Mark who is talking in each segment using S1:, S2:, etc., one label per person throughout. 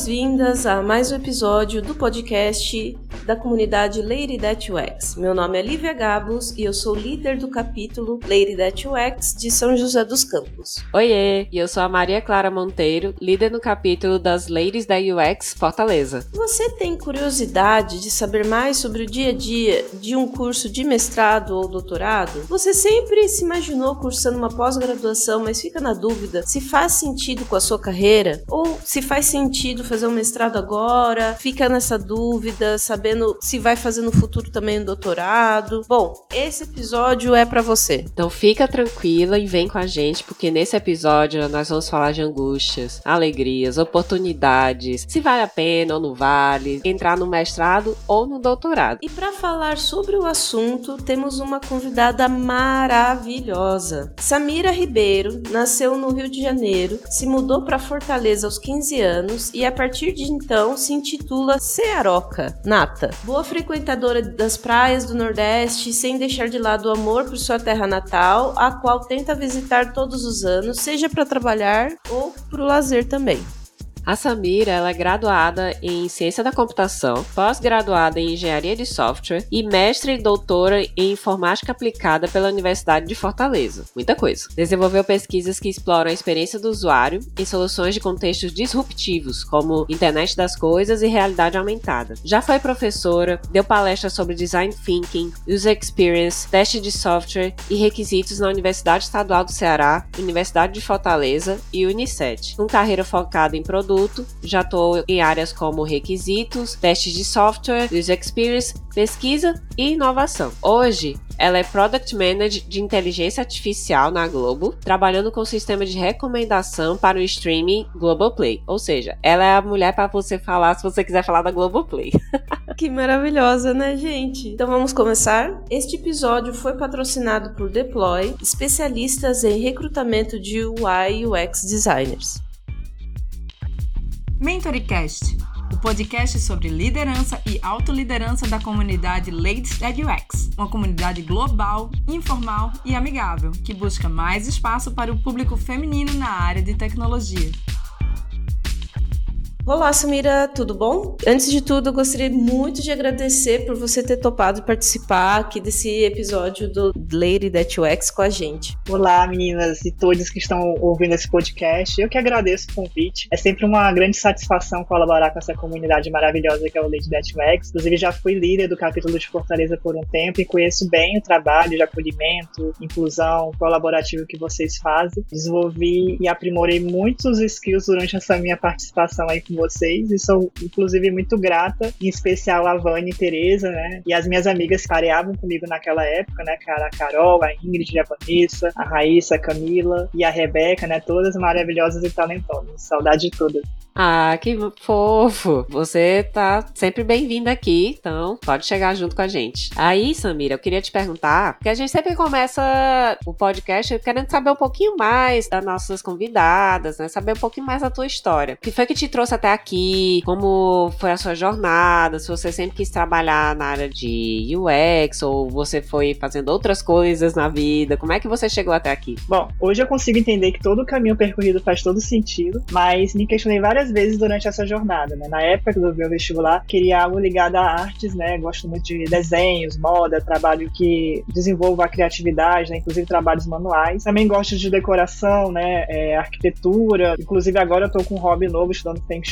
S1: boas-vindas a mais um episódio do podcast da comunidade Lady That UX. Meu nome é Lívia Gabos e eu sou líder do capítulo Lady That UX de São José dos Campos.
S2: Oiê, e eu sou a Maria Clara Monteiro, líder no capítulo das Ladies da UX Fortaleza.
S1: Você tem curiosidade de saber mais sobre o dia a dia de um curso de mestrado ou doutorado? Você sempre se imaginou cursando uma pós-graduação, mas fica na dúvida se faz sentido com a sua carreira? Ou se faz sentido fazer um mestrado agora? Fica nessa dúvida, sabendo se vai fazer no futuro também um doutorado. Bom, esse episódio é para você.
S2: Então fica tranquila e vem com a gente, porque nesse episódio nós vamos falar de angústias, alegrias, oportunidades, se vale a pena ou não vale, entrar no mestrado ou no doutorado.
S1: E para falar sobre o assunto, temos uma convidada maravilhosa. Samira Ribeiro nasceu no Rio de Janeiro, se mudou para Fortaleza aos 15 anos e a partir de então se intitula Cearoca Nata. Boa frequentadora das praias do Nordeste, sem deixar de lado o amor por sua terra natal, a qual tenta visitar todos os anos, seja para trabalhar ou para o lazer também.
S2: A Samira ela é graduada em Ciência da Computação, pós-graduada em Engenharia de Software e mestre e doutora em Informática Aplicada pela Universidade de Fortaleza. Muita coisa. Desenvolveu pesquisas que exploram a experiência do usuário em soluções de contextos disruptivos, como internet das coisas e realidade aumentada. Já foi professora, deu palestras sobre design thinking, user experience, teste de software e requisitos na Universidade Estadual do Ceará, Universidade de Fortaleza e Unicet, com carreira focada em produtos produto. Já estou em áreas como requisitos, testes de software, user experience, pesquisa e inovação. Hoje, ela é Product Manager de Inteligência Artificial na Globo, trabalhando com o sistema de recomendação para o streaming Globoplay. Ou seja, ela é a mulher para você falar se você quiser falar da Globoplay.
S1: que maravilhosa, né, gente? Então vamos começar? Este episódio foi patrocinado por Deploy, especialistas em recrutamento de UI e UX designers.
S3: MentoryCast, o podcast sobre liderança e autoliderança da comunidade Ladies at UX, uma comunidade global, informal e amigável que busca mais espaço para o público feminino na área de tecnologia.
S1: Olá, Samira, tudo bom? Antes de tudo, gostaria muito de agradecer por você ter topado participar aqui desse episódio do Lady That UX com a gente.
S4: Olá, meninas e todos que estão ouvindo esse podcast. Eu que agradeço o convite. É sempre uma grande satisfação colaborar com essa comunidade maravilhosa que é o Lady That UX. Inclusive, já fui líder do capítulo de Fortaleza por um tempo e conheço bem o trabalho de acolhimento, inclusão, colaborativo que vocês fazem. Desenvolvi e aprimorei muitos skills durante essa minha participação aí com vocês e sou, inclusive, muito grata, em especial a Vânia e Tereza, né? E as minhas amigas que pareavam comigo naquela época, né? Cara, a Carol, a Ingrid, a Vanessa, a Raíssa, a Camila e a Rebeca, né? Todas maravilhosas e talentosas. Saudade de todas.
S2: Ah, que fofo! Você tá sempre bem-vinda aqui, então pode chegar junto com a gente. Aí, Samira, eu queria te perguntar, porque a gente sempre começa o podcast querendo saber um pouquinho mais das nossas convidadas, né? Saber um pouquinho mais da tua história. O que foi que te trouxe até aqui? Como foi a sua jornada? Se você sempre quis trabalhar na área de UX ou você foi fazendo outras coisas na vida? Como é que você chegou até aqui?
S4: Bom, hoje eu consigo entender que todo o caminho percorrido faz todo sentido, mas me questionei várias várias vezes durante essa jornada, né? Na época do meu vestibular, queria algo ligado a artes, né? Gosto muito de desenhos, moda, trabalho que desenvolva a criatividade, né? Inclusive trabalhos manuais. Também gosto de decoração, né? É, arquitetura. Inclusive agora eu tô com um hobby novo estudando Feng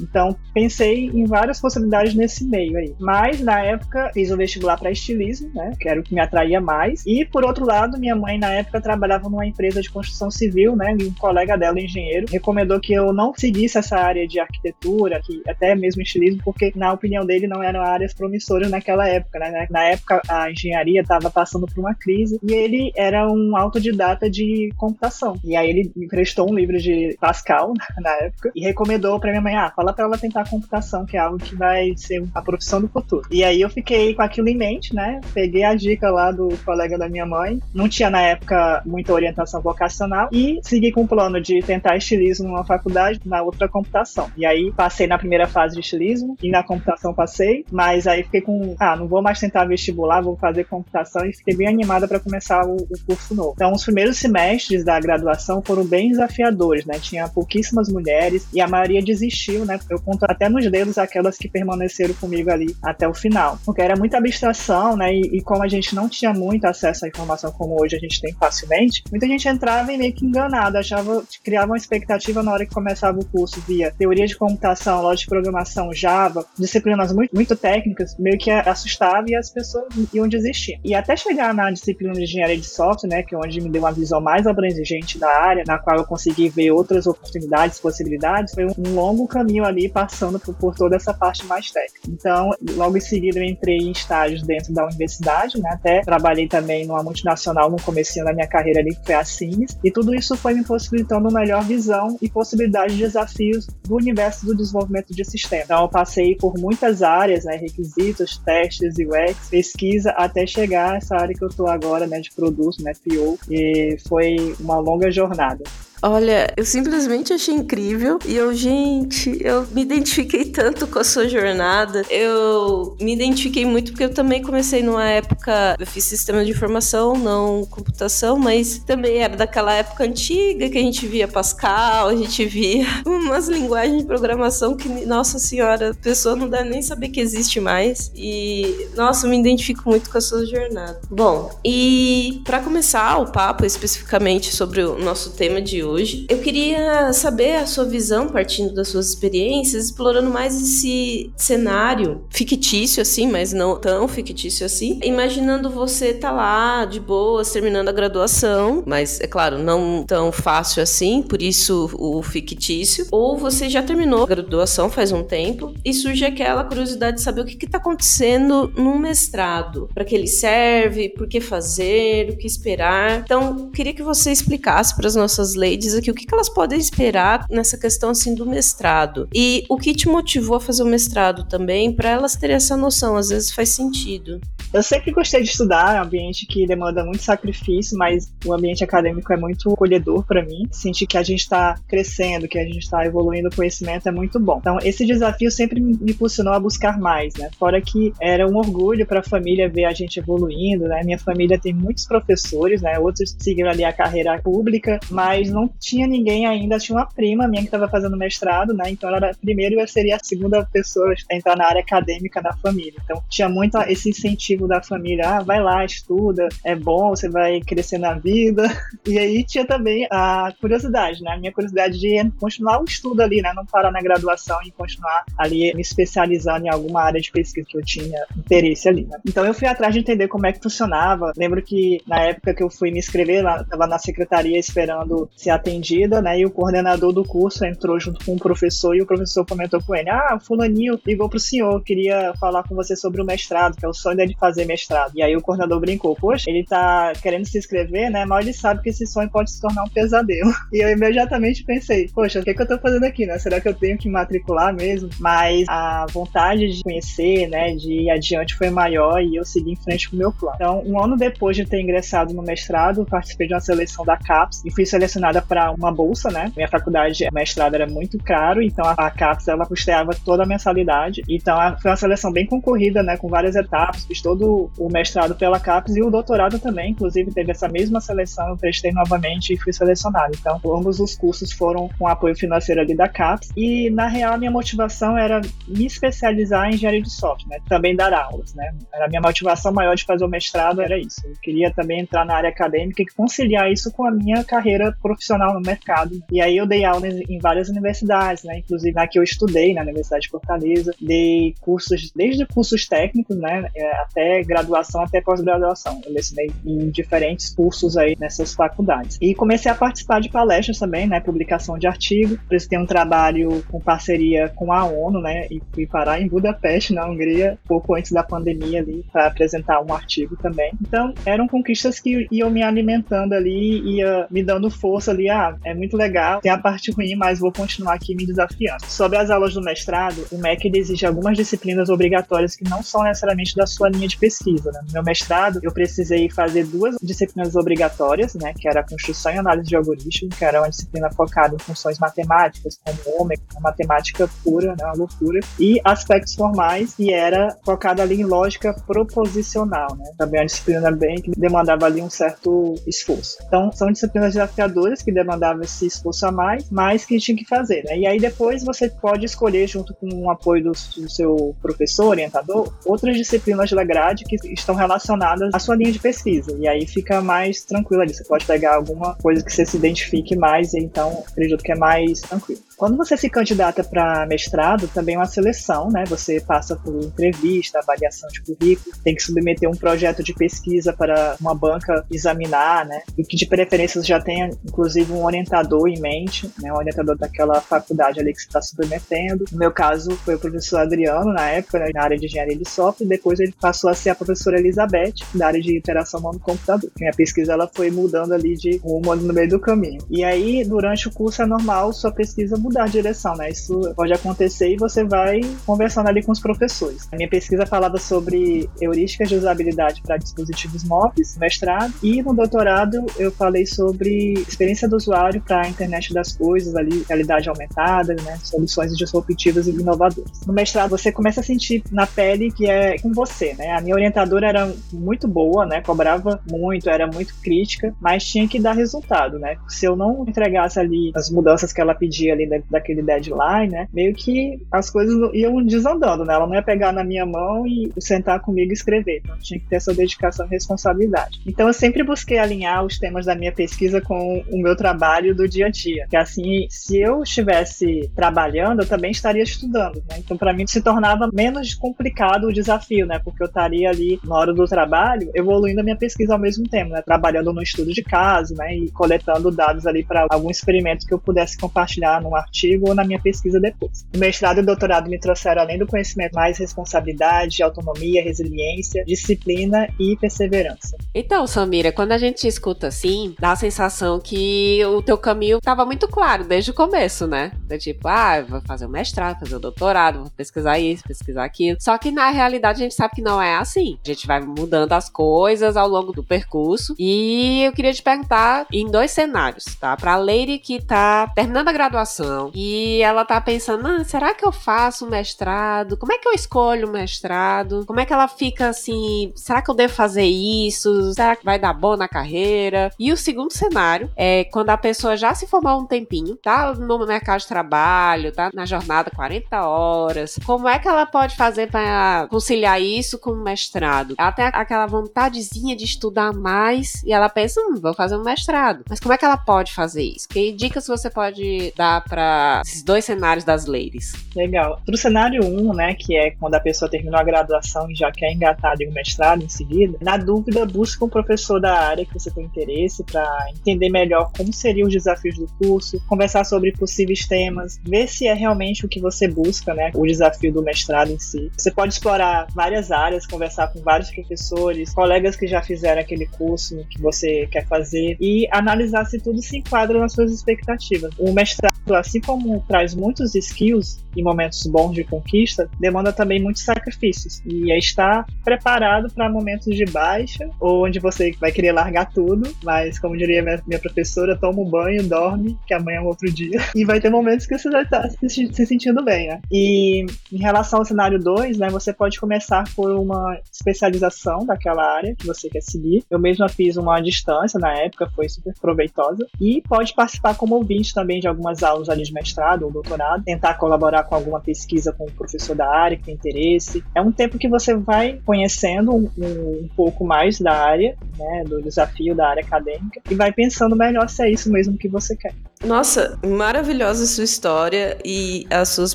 S4: Então pensei em várias possibilidades nesse meio aí. Mas na época fiz o vestibular para estilismo, né? Que era o que me atraía mais. E por outro lado, minha mãe na época trabalhava numa empresa de construção civil, né? E um colega dela, engenheiro, recomendou que eu não seguisse essa área de arquitetura, que até mesmo estilismo, porque na opinião dele não eram áreas promissoras naquela época, né? Na época a engenharia estava passando por uma crise e ele era um autodidata de computação. E aí ele emprestou um livro de Pascal na época e recomendou para minha mãe, ah, fala para ela tentar computação, que é algo que vai ser a profissão do futuro. E aí eu fiquei com aquilo em mente, né? Peguei a dica lá do colega da minha mãe, não tinha na época muita orientação vocacional e segui com o plano de tentar estilismo numa faculdade, na outra computação. E aí passei na primeira fase de estilismo e na computação passei, mas aí fiquei com, ah, não vou mais tentar vestibular, vou fazer computação e fiquei bem animada para começar o, o, curso novo. Então, os primeiros semestres da graduação foram bem desafiadores, né? Tinha pouquíssimas mulheres e a maioria desistia desistiu, né? Eu conto até nos dedos aquelas que permaneceram comigo ali até o final. Porque era muita abstração, né? E, e como a gente não tinha muito acesso à informação como hoje a gente tem facilmente, muita gente entrava e meio que enganada, achava, criava uma expectativa na hora que começava o curso via teoria de computação, lógica de programação, Java, disciplinas muito, muito técnicas, meio que assustava e as pessoas iam desistir. E até chegar na disciplina de engenharia de software, né, que é onde me deu uma visão mais abrangente da área, na qual eu consegui ver outras oportunidades, possibilidades, foi um longo caminho ali passando por, por toda essa parte mais técnica. Então, logo em seguida eu entrei em estágios dentro da universidade, né, até trabalhei também numa multinacional no começo da minha carreira ali, que foi a Sims, e tudo isso foi me possibilitando uma melhor visão e possibilidade de desafios do universo do desenvolvimento de sistemas. Então, eu passei por muitas áreas, né, requisitos, testes, UX, pesquisa, até chegar a essa área que eu estou agora, né, de produto, né, PO, e foi uma longa jornada.
S1: Olha, eu simplesmente achei incrível e eu, gente, eu me identifiquei tanto com a sua jornada. Eu me identifiquei muito porque eu também comecei numa época, eu fiz sistema de informação, não computação, mas também era daquela época antiga que a gente via Pascal, a gente via umas linguagens de programação que, nossa senhora, a pessoa não deve nem saber que existe mais. E, nossa, eu me identifico muito com a sua jornada. Bom, e para começar o papo especificamente sobre o nosso tema de hoje, hoje. Eu queria saber a sua visão, partindo das suas experiências, explorando mais esse cenário fictício, assim, mas não tão fictício assim. Imaginando você tá lá, de boas, terminando a graduação, mas é claro, não tão fácil assim, por isso o fictício. Ou você já terminou a graduação faz um tempo e surge aquela curiosidade de saber o que, que tá acontecendo num mestrado, para que ele serve, por que fazer, o que esperar. Então, queria que você explicasse para as nossas leis diz aqui o que, elas podem esperar nessa questão assim do mestrado e o que te motivou a fazer o mestrado também para elas terem essa noção, às vezes faz sentido.
S4: Eu sempre gostei de estudar, é um ambiente que demanda muito sacrifício, mas o ambiente acadêmico é muito acolhedor para mim. Sentir que a gente está crescendo, que a gente está evoluindo o conhecimento é muito bom. Então, esse desafio sempre me impulsionou a buscar mais, né? Fora que era um orgulho para a família ver a gente evoluindo, né? Minha família tem muitos professores, né? Outros seguiram ali a carreira pública, mas não tinha ninguém ainda. Tinha uma prima minha que estava fazendo mestrado, né? Então, ela era primeiro eu seria a segunda pessoa a entrar na área acadêmica da família. Então, tinha muito esse incentivo da família, ah, vai lá, estuda, é bom, você vai crescer na vida. E aí tinha também a curiosidade, né? A minha curiosidade de continuar o estudo ali, né? Não parar na graduação e continuar ali me especializando em alguma área de pesquisa que eu tinha interesse ali, né? Então eu fui atrás de entender como é que funcionava. Lembro que na época que eu fui me inscrever, lá, tava na secretaria esperando ser atendida, né? E o coordenador do curso entrou junto com o professor e o professor comentou com ele: Ah, fulaninho ligou pro senhor, queria falar com você sobre o mestrado, que é o sonho dele fazer fazer mestrado. E aí o coordenador brincou, poxa, ele tá querendo se inscrever, né? Mas ele sabe que esse sonho pode se tornar um pesadelo. E eu imediatamente pensei, poxa, o que, é que eu tô fazendo aqui, né? Será que eu tenho que matricular mesmo? Mas a vontade de conhecer, né, de ir adiante foi maior e eu segui em frente com o meu plano. Então, um ano depois de ter ingressado no mestrado, participei de uma seleção da CAPES e fui selecionada para uma bolsa, né? Minha faculdade, mestrado era muito caro, então a CAPES ela custeava toda a mensalidade. Então, foi uma seleção bem concorrida, né, com várias etapas, fiz todo o mestrado pela CAPES e o doutorado também, inclusive teve essa mesma seleção, eu prestei novamente e fui selecionado. Então, ambos os cursos foram com apoio financeiro ali da CAPES e, na real, a minha motivação era me especializar em engenharia de software, né? também dar aulas, né? Era a minha motivação maior de fazer o mestrado, era isso. Eu queria também entrar na área acadêmica e conciliar isso com a minha carreira profissional no mercado. E aí eu dei aulas em várias universidades, né? Inclusive na que eu estudei, na Universidade de Fortaleza, dei cursos, desde cursos técnicos, né? É, até graduação até pós-graduação. Eu lecionei em diferentes cursos aí nessas faculdades. E comecei a participar de palestras também, né, publicação de artigo. Prestei um trabalho com parceria com a ONU, né, e fui parar em Budapeste, na Hungria, pouco antes da pandemia ali, para apresentar um artigo também. Então, eram conquistas que iam me alimentando ali, ia me dando força ali, ah, é muito legal, tem a parte ruim, mas vou continuar aqui me desafiando. Sobre as aulas do mestrado, o MEC exige algumas disciplinas obrigatórias que não são necessariamente da sua linha de pesquisa. Né? No meu mestrado, eu precisei fazer duas disciplinas obrigatórias, né, que era a construção e análise de algoritmos, que era uma disciplina focada em funções matemáticas, como ômega, matemática pura, né, uma loucura, e aspectos formais, que era focada ali em lógica proposicional, né, também uma disciplina bem que demandava ali um certo esforço. Então, são disciplinas desafiadoras que demandavam esse esforço a mais, mas que tinha que fazer, né, e aí depois você pode escolher, junto com o apoio do, do seu professor, orientador, outras disciplinas da grade que estão relacionadas à sua linha de pesquisa, e aí fica mais tranquilo ali, você pode pegar alguma coisa que você se identifique mais, e então acredito que é mais tranquilo. Quando você se candidata para mestrado, também é uma seleção, né? Você passa por entrevista, avaliação de currículo, tem que submeter um projeto de pesquisa para uma banca examinar, né? E que de preferência já tenha, inclusive, um orientador em mente, né? Um orientador daquela faculdade ali que você está submetendo. No meu caso, foi o professor Adriano, na época, né? na área de engenharia de software, depois ele passou a ser a professora Elizabeth, da área de interação humano-computador. Minha pesquisa ela foi mudando ali de rumo no meio do caminho. E aí, durante o curso é normal sua pesquisa mudar mudar a direção, né? Isso pode acontecer e você vai conversando ali com os professores. A minha pesquisa falava sobre heurísticas de usabilidade para dispositivos móveis, mestrado, e no doutorado eu falei sobre experiência do usuário para a internet das coisas, ali, realidade aumentada, né? Soluções disruptivas e inovadoras. No mestrado você começa a sentir na pele que é com você, né? A minha orientadora era muito boa, né? Cobrava muito, era muito crítica, mas tinha que dar resultado, né? Se eu não entregasse ali as mudanças que ela pedia ali daquele deadline, né? Meio que as coisas iam desandando, né? Ela não ia pegar na minha mão e sentar comigo e escrever. Então tinha que ter essa dedicação e responsabilidade. Então eu sempre busquei alinhar os temas da minha pesquisa com o meu trabalho do dia a dia. Que assim, se eu estivesse trabalhando, eu também estaria estudando, né? Então para mim se tornava menos complicado o desafio, né? Porque eu estaria ali na hora do trabalho evoluindo a minha pesquisa ao mesmo tempo, né? Trabalhando no estudo de caso, né? E coletando dados ali para algum experimento que eu pudesse compartilhar num artigo ou na minha pesquisa depois. O mestrado e o doutorado me trouxeram, além do conhecimento, mais responsabilidade, autonomia, resiliência, disciplina e perseverança.
S2: Então, Samira, quando a gente escuta assim, dá a sensação que o teu caminho estava muito claro desde o começo, né? Do tipo, ah, vou fazer o mestrado, fazer o doutorado, vou pesquisar isso, pesquisar aquilo. Só que na realidade a gente sabe que não é assim. A gente vai mudando as coisas ao longo do percurso. E eu queria te perguntar em dois cenários, tá? Pra Leire que tá terminando a graduação graduação. E ela tá pensando: ah, será que eu faço mestrado? Como é que eu escolho um mestrado? Como é que ela fica assim? Será que eu devo fazer isso? Será que vai dar bom na carreira? E o segundo cenário é quando a pessoa já se formou um tempinho, tá no mercado de trabalho, tá na jornada 40 horas. Como é que ela pode fazer para conciliar isso com o mestrado? Ela tem aquela vontadezinha de estudar mais e ela pensa: hum, vou fazer um mestrado. Mas como é que ela pode fazer isso? Que dicas você pode dar para esses dois cenários das ladies.
S4: Legal. Pro cenário 1, um, né, que é quando a pessoa terminou a graduação e já quer engatar de um mestrado em seguida, na dúvida, busca um professor da área que você tem interesse para entender melhor como seriam os desafios do curso, conversar sobre possíveis temas, ver se é realmente o que você busca, né, o desafio do mestrado em si. Você pode explorar várias áreas, conversar com vários professores, colegas que já fizeram aquele curso que você quer fazer e analisar se tudo se enquadra nas suas expectativas. O mestrado, assim como traz muitos skills e momentos bons de conquista, demanda também muitos sacrifícios. E é estar preparado para momentos de baixa, ou onde você vai querer largar tudo, mas, como diria minha, minha professora, toma um banho, dorme, que amanhã é um outro dia. E vai ter momentos que você vai estar se, se sentindo bem, né? E em relação ao cenário 2, né, você pode começar por uma especialização daquela área que você quer seguir. Eu mesma fiz uma distância na época, foi super proveitosa. E pode participar como ouvinte também de algumas aulas ali de mestrado ou doutorado, tentar colaborar com alguma pesquisa com o professor da área que tem interesse. É um tempo que você vai conhecendo um, um, pouco mais da área, né, do desafio da área acadêmica, e vai pensando melhor se é isso mesmo que você quer.
S1: Nossa, maravilhosa sua história e as suas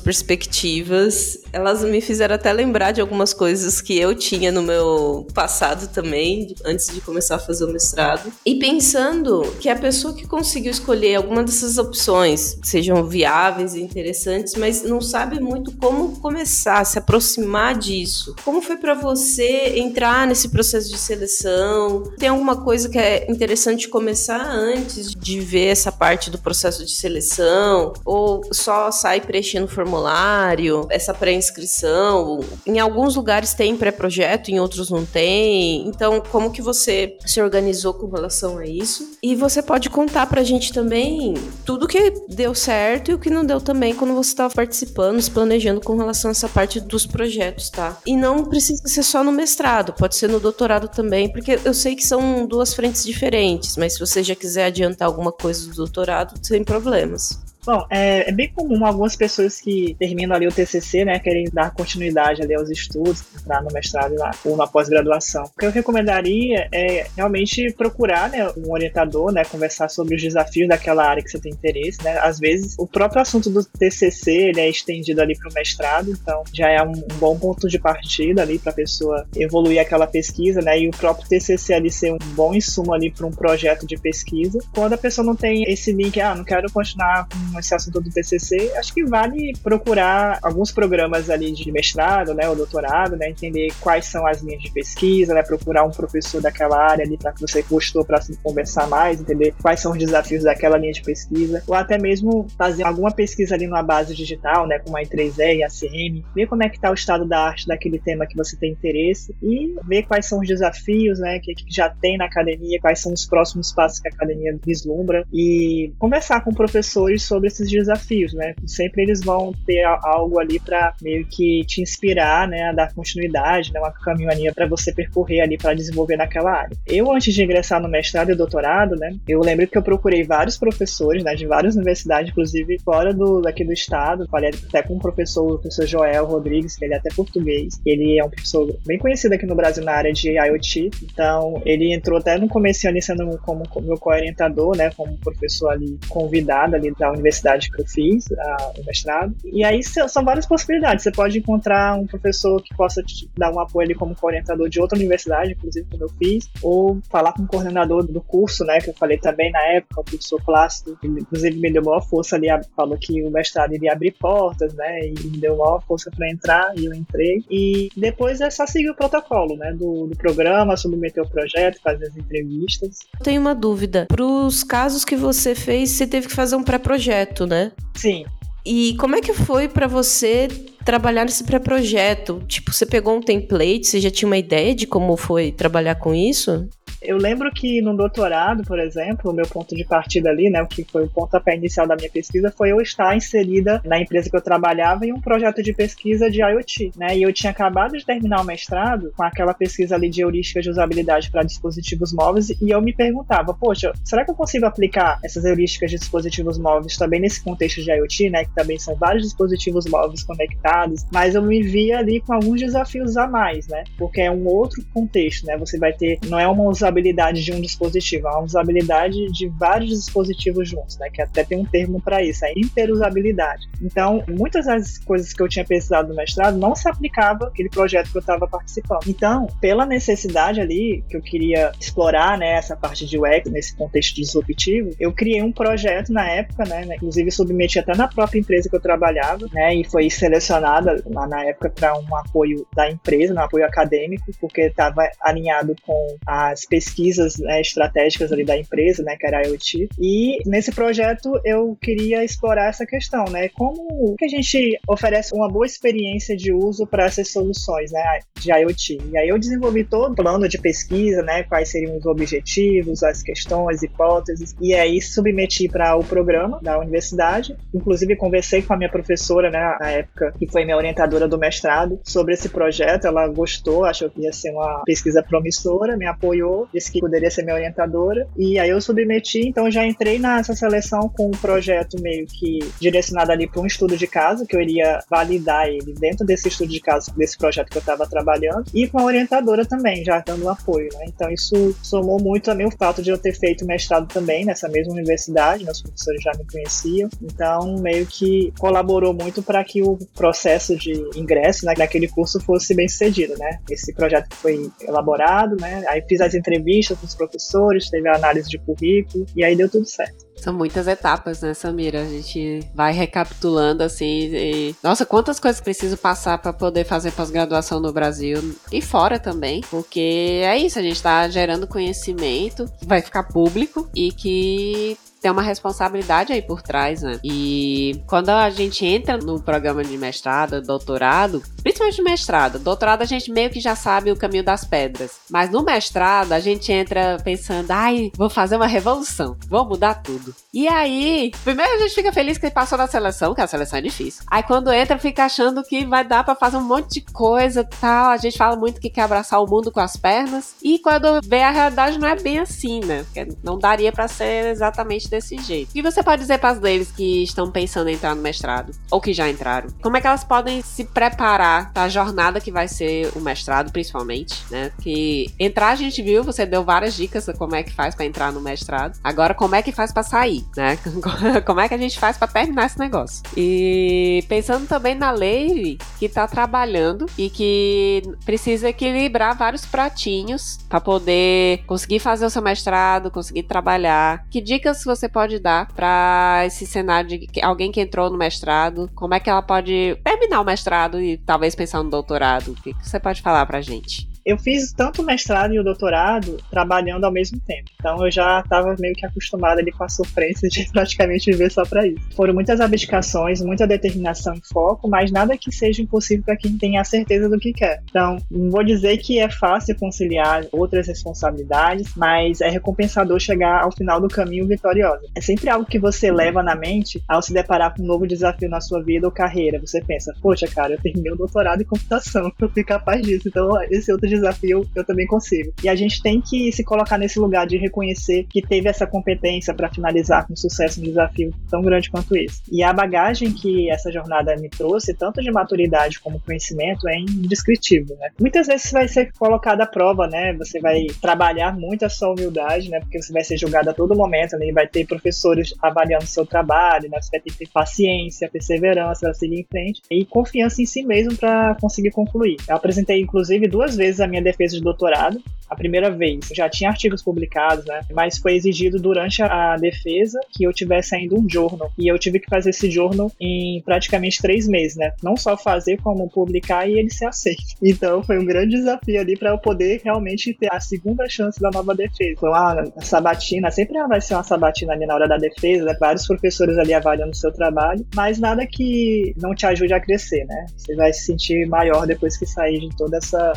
S1: perspectivas. Elas me fizeram até lembrar de algumas coisas que eu tinha no meu passado também, antes de começar a fazer o mestrado. E pensando que a pessoa que conseguiu escolher alguma dessas opções, sejam viáveis e interessantes, mas não sabe muito como começar, se aproximar disso. Como foi para você entrar nesse processo de seleção? Tem alguma coisa que é interessante começar antes de ver essa parte do processo? Processo de seleção? Ou só sai preenchendo formulário, essa pré-inscrição? Em alguns lugares tem pré-projeto, em outros não tem. Então, como que você se organizou com relação a isso? E você pode contar pra gente também tudo que deu certo e o que não deu também quando você estava participando, se planejando com relação a essa parte dos projetos, tá? E não precisa ser só no mestrado, pode ser no doutorado também, porque eu sei que são duas frentes diferentes, mas se você já quiser adiantar alguma coisa do doutorado, sem problemas.
S4: Bom, é, é, bem comum algumas pessoas que terminam ali o TCC, né, querem dar continuidade ali aos estudos, entrar no mestrado lá, ou na pós-graduação. O que eu recomendaria é realmente procurar, né, um orientador, né, conversar sobre os desafios daquela área que você tem interesse, né. Às vezes, o próprio assunto do TCC, ele é estendido ali para o mestrado, então já é um, um bom ponto de partida ali para a pessoa evoluir aquela pesquisa, né, e o próprio TCC ali ser um bom insumo ali para um projeto de pesquisa. Quando a pessoa não tem esse link, ah, não quero continuar com esse assunto do TCC, acho que vale procurar alguns programas ali de mestrado, né, ou doutorado, né, entender quais são as linhas de pesquisa, né, procurar um professor daquela área ali para que você gostou para se conversar mais, entender quais são os desafios daquela linha de pesquisa, ou até mesmo fazer alguma pesquisa ali numa base digital, né, como a I3E e a CM, ver como é que está o estado da arte daquele tema que você tem interesse e ver quais são os desafios, né, que, que já tem na academia, quais são os próximos passos que a academia vislumbra e conversar com professores sobre esses desafios, né? Sempre eles vão ter algo ali para meio que te inspirar, né, a dar continuidade, né, uma caminhada para você percorrer ali para desenvolver naquela área. Eu antes de ingressar no mestrado e doutorado, né, eu lembro que eu procurei vários professores, né, de várias universidades, inclusive fora do daqui do estado, falei até com um professor, o professor Joel Rodrigues, que ele é até português. Ele é um professor bem conhecido aqui no Brasil na área de IoT. Então, ele entrou até no começo ali sendo como meu co-orientador, né, como professor ali convidado ali da universidade universidade que eu fiz, a, o mestrado. E aí são várias possibilidades. Você pode encontrar um professor que possa te dar um apoio ali como orientador de outra universidade, inclusive como eu fiz, ou falar com o coordenador do curso, né, que eu falei também na época, o professor Plácido, que inclusive me deu maior força ali, falou que o mestrado iria abrir portas, né, e me deu maior força para entrar, e eu entrei. E depois é só seguir o protocolo, né, do, do programa, submeter o projeto, fazer as entrevistas.
S1: Tenho uma dúvida. Para os casos que você fez, você teve que fazer um pré-projeto projeto, né?
S4: Sim.
S1: E como é que foi para você trabalhar nesse pré-projeto? Tipo, você pegou um template, você já tinha uma ideia de como foi trabalhar com isso?
S4: Eu lembro que no doutorado, por exemplo, o meu ponto de partida ali, né, o que foi o pontapé inicial da minha pesquisa, foi eu estar inserida na empresa que eu trabalhava em um projeto de pesquisa de IoT, né, e eu tinha acabado de terminar o mestrado com aquela pesquisa ali de heurísticas de usabilidade para dispositivos móveis, e eu me perguntava, poxa, será que eu consigo aplicar essas heurísticas de dispositivos móveis também nesse contexto de IoT, né, que também são vários dispositivos móveis conectados, mas eu me via ali com alguns desafios a mais, né, porque é um outro contexto, né, você vai ter, não é uma usabilidade usabilidade de um dispositivo, uma usabilidade de vários dispositivos juntos, né? Que até tem um termo para isso, a interusabilidade. Então, muitas das coisas que eu tinha pesquisado no mestrado não se aplicava aquele projeto que eu estava participando. Então, pela necessidade ali que eu queria explorar, né, essa parte de UX nesse contexto disruptivo, eu criei um projeto na época, né, né inclusive submeti até na própria empresa que eu trabalhava, né, e foi selecionada lá na época para um apoio da empresa, um apoio acadêmico, porque estava alinhado com as pesquisas né, estratégicas ali da empresa, né, que era a IoT. E nesse projeto eu queria explorar essa questão, né, como que a gente oferece uma boa experiência de uso para essas soluções, né, de IoT. E aí eu desenvolvi todo o plano de pesquisa, né, quais seriam os objetivos, as questões, hipóteses, e aí submeti para o programa da universidade. Inclusive conversei com a minha professora, né, na época, que foi minha orientadora do mestrado, sobre esse projeto. Ela gostou, achou que ia ser uma pesquisa promissora, me apoiou disse que poderia ser minha orientadora. E aí eu submeti, então já entrei nessa seleção com um projeto meio que direcionado ali para um estudo de caso, que eu iria validar ele dentro desse estudo de caso, desse projeto que eu estava trabalhando, e com a orientadora também, já dando apoio. Né? Então isso somou muito também o fato de eu ter feito mestrado também nessa mesma universidade, meus professores já me conheciam, então meio que colaborou muito para que o processo de ingresso né, naquele curso fosse bem sucedido, né? Esse projeto foi elaborado, né? Aí fiz as entrevista com os professores, teve a análise de currículo e aí deu tudo certo.
S2: São muitas etapas, né, Samira? A gente vai recapitulando assim. E... Nossa, quantas coisas preciso passar para poder fazer pós-graduação no Brasil e fora também. Porque é isso, a gente está gerando conhecimento vai ficar público e que tem uma responsabilidade aí por trás, né? E quando a gente entra no programa de mestrado, doutorado, principalmente mestrado, doutorado a gente meio que já sabe o caminho das pedras. Mas no mestrado a gente entra pensando, ai, vou fazer uma revolução, vou mudar tudo. E aí, primeiro a gente fica feliz que passou na seleção, que a seleção é difícil. Aí quando entra, fica achando que vai dar para fazer um monte de coisa tal. A gente fala muito que quer abraçar o mundo com as pernas. E quando vê a realidade, não é bem assim, né? Porque não daria para ser exatamente desse jeito. E você pode dizer para as deles que estão pensando em entrar no mestrado, ou que já entraram, como é que elas podem se preparar para a jornada que vai ser o mestrado, principalmente, né? Que entrar a gente viu, você deu várias dicas de como é que faz para entrar no mestrado. Agora, como é que faz para sair, né? como é que a gente faz para terminar esse negócio? E pensando também na lei que tá trabalhando e que precisa equilibrar vários pratinhos para poder conseguir fazer o seu mestrado, conseguir trabalhar. Que dicas você pode dar para esse cenário de alguém que entrou no mestrado? Como é que ela pode terminar o mestrado e talvez pensar no doutorado? O que você pode falar pra gente?
S4: Eu fiz tanto o mestrado e o doutorado trabalhando ao mesmo tempo. Então eu já estava meio que acostumada ali com a sofrência de praticamente viver só para isso. Foram muitas abdicações, muita determinação e foco, mas nada que seja impossível para quem tenha a certeza do que quer. Então, não vou dizer que é fácil conciliar outras responsabilidades, mas é recompensador chegar ao final do caminho vitoriosa. É sempre algo que você leva na mente ao se deparar com um novo desafio na sua vida ou carreira. Você pensa, poxa, cara, eu terminei o doutorado em computação, eu fui capaz disso. Então, esse outro desafio eu também consigo. E a gente tem que se colocar nesse lugar de reconhecer que teve essa competência para finalizar com sucesso um desafio tão grande quanto esse. E a bagagem que essa jornada me trouxe, tanto de maturidade como conhecimento, é indescritível, né? Muitas vezes vai ser colocada à prova, né? Você vai trabalhar muito a sua humildade, né? Porque você vai ser julgado a todo momento, né? E vai ter professores avaliando seu trabalho, né? Você vai ter que ter paciência, perseverança seguir em frente e confiança em si mesmo para conseguir concluir. Eu apresentei, inclusive, duas vezes a minha defesa de doutorado. A primeira vez, já tinha artigos publicados, né? Mas foi exigido durante a defesa que eu tivesse ainda um journal. E eu tive que fazer esse journal em praticamente três meses, né? Não só fazer, como publicar e ele ser aceito. Então foi um grande desafio ali para eu poder realmente ter a segunda chance da nova defesa. Foi uma sabatina, sempre vai ser uma sabatina ali na hora da defesa, né? vários professores ali avaliando o seu trabalho, mas nada que não te ajude a crescer, né? Você vai se sentir maior depois que sair de toda essa